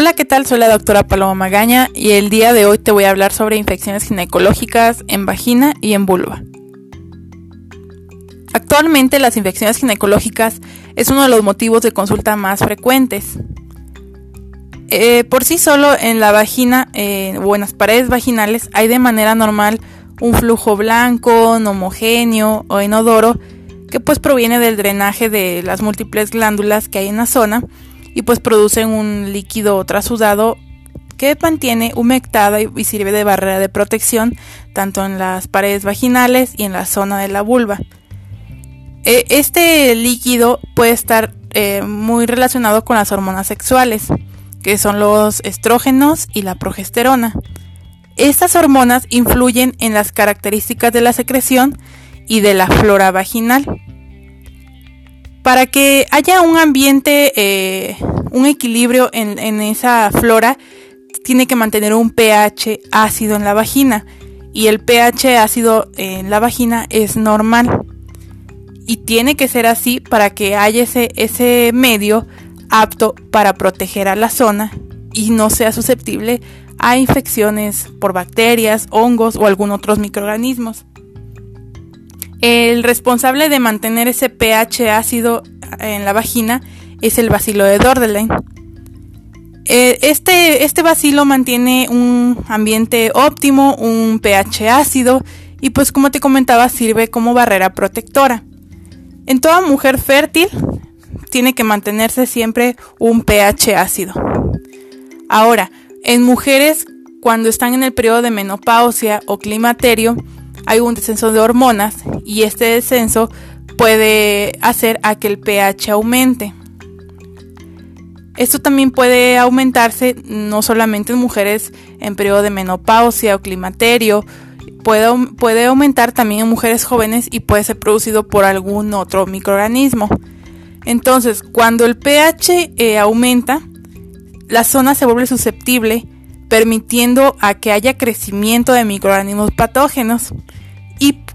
Hola, ¿qué tal? Soy la doctora Paloma Magaña y el día de hoy te voy a hablar sobre infecciones ginecológicas en vagina y en vulva. Actualmente las infecciones ginecológicas es uno de los motivos de consulta más frecuentes. Eh, por sí solo en la vagina eh, o en las paredes vaginales hay de manera normal un flujo blanco, no homogéneo o inodoro que pues proviene del drenaje de las múltiples glándulas que hay en la zona y pues producen un líquido trasudado que mantiene humectada y sirve de barrera de protección tanto en las paredes vaginales y en la zona de la vulva. E, este líquido puede estar eh, muy relacionado con las hormonas sexuales, que son los estrógenos y la progesterona. Estas hormonas influyen en las características de la secreción y de la flora vaginal. Para que haya un ambiente, eh, un equilibrio en, esa flora, tiene que mantener un pH ácido en la vagina. Y el pH ácido en la vagina es normal y tiene que ser así para que haya ese, ese medio apto para proteger a la zona y no sea susceptible a infecciones por bacterias, hongos o algún otros microorganismos. El responsable de mantener ese pH ácido en la vagina es el bacilo de Dordelin. Eh, este, este bacilo mantiene un ambiente óptimo, un pH ácido y pues como te comentaba sirve como barrera protectora. En toda mujer fértil tiene que mantenerse siempre un pH ácido. Ahora, en mujeres cuando están en el periodo de menopausia o climaterio, hay un descenso de hormonas y este descenso puede hacer a que el pH aumente. Esto también puede aumentarse no solamente en mujeres en periodo de menopausia o climaterio, puede, aumentar también en mujeres jóvenes y puede ser producido por algún otro microorganismo. Entonces, cuando el pH eh, aumenta, la zona se vuelve susceptible, permitiendo a que haya crecimiento de microorganismos patógenos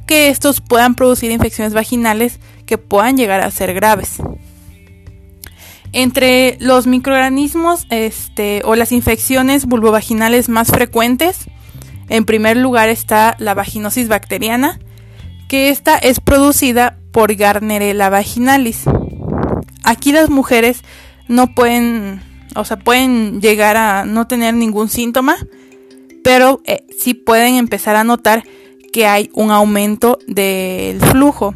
que estos puedan producir infecciones vaginales que puedan llegar a ser graves. Entre los microorganismos este, o las infecciones vulvovaginales más frecuentes en primer lugar está la vaginosis bacteriana, que esta es producida por Garnerella vaginalis. Aquí las mujeres no pueden, o sea, pueden llegar a no tener ningún síntoma, pero eh, sí pueden empezar a notar que hay un aumento del flujo.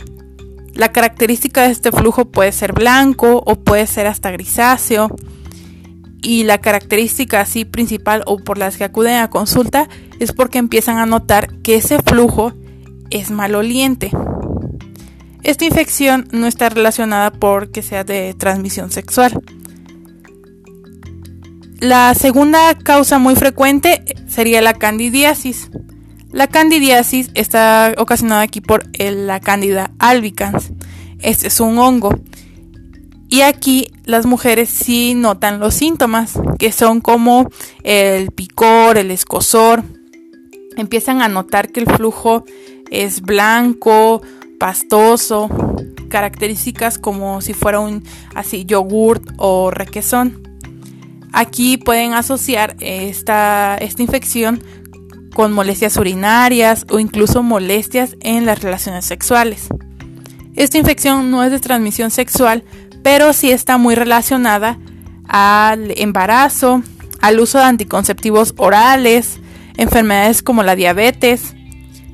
La característica de este flujo puede ser blanco o puede ser hasta grisáceo. Y la característica así principal o por las que acuden a consulta es porque empiezan a notar que ese flujo es maloliente. Esta infección no está relacionada porque sea de transmisión sexual. La segunda causa muy frecuente sería la candidiasis. La candidiasis está ocasionada aquí por la cándida albicans. Este es un hongo. Y aquí las mujeres sí notan los síntomas, que son como el picor, el escosor, empiezan a notar que el flujo es blanco, pastoso, características como si fuera un así yogurt o requesón. Aquí pueden asociar esta, esta infección con molestias urinarias o incluso molestias en las relaciones sexuales. Esta infección no es de transmisión sexual, pero sí está muy relacionada al embarazo, al uso de anticonceptivos orales, enfermedades como la diabetes,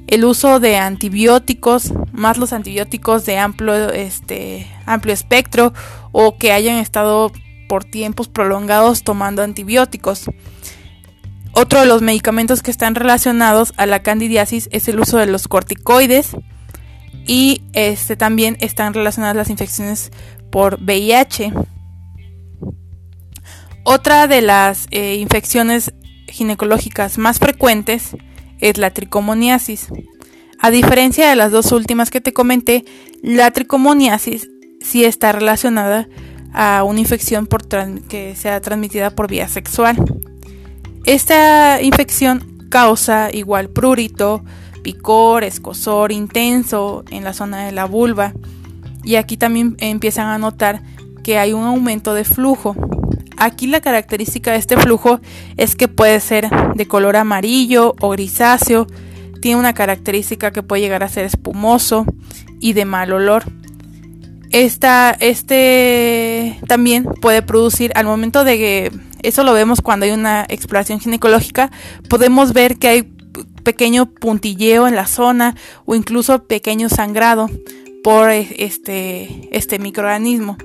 el uso de antibióticos, más los antibióticos de amplio, este, amplio espectro o que hayan estado por tiempos prolongados tomando antibióticos. Otro de los medicamentos que están relacionados a la candidiasis es el uso de los corticoides y este, también están relacionadas las infecciones por VIH. Otra de las eh, infecciones ginecológicas más frecuentes es la tricomoniasis. A diferencia de las dos últimas que te comenté, la tricomoniasis sí está relacionada a una infección por que sea transmitida por vía sexual. Esta infección causa igual prurito, picor, escosor intenso en la zona de la vulva. Y aquí también empiezan a notar que hay un aumento de flujo. Aquí la característica de este flujo es que puede ser de color amarillo o grisáceo, tiene una característica que puede llegar a ser espumoso y de mal olor. Esta, este también puede producir al momento de que eso lo vemos cuando hay una exploración ginecológica, podemos ver que hay pequeño puntilleo en la zona o incluso pequeño sangrado por este, este microorganismo.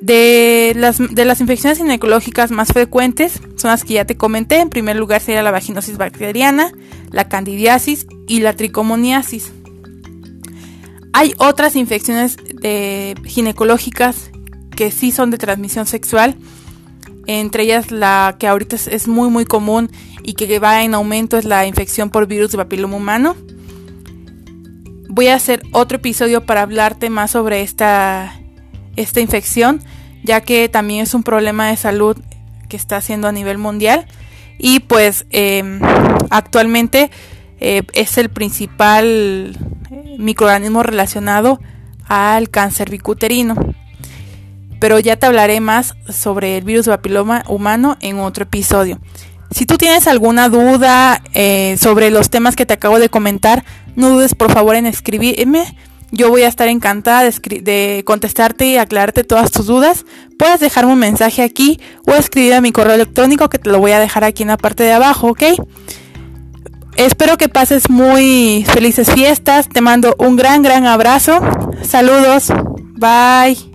De las, de las infecciones ginecológicas más frecuentes son las que ya te comenté. En primer lugar sería la vaginosis bacteriana, la candidiasis y la tricomoniasis. Hay otras infecciones ginecológicas que sí son de transmisión sexual, entre ellas la que ahorita es, muy muy común y que va en aumento es la infección por virus de papiloma humano. Voy a hacer otro episodio para hablarte más sobre esta esta infección, ya que también es un problema de salud que está haciendo a nivel mundial y pues em, actualmente eh, es el principal eh, microorganismo relacionado al cáncer bicuterino. Pero ya te hablaré más sobre el virus de papiloma humano en otro episodio. Si tú tienes alguna duda eh, sobre los temas que te acabo de comentar, no dudes por favor en escribirme yo voy a estar encantada de, contestarte y aclararte todas tus dudas. Puedes dejarme un mensaje aquí o escribir a mi correo electrónico que te lo voy a dejar aquí en la parte de abajo, ¿ok? Espero que pases muy felices fiestas. Te mando un gran, gran abrazo. Saludos. Bye.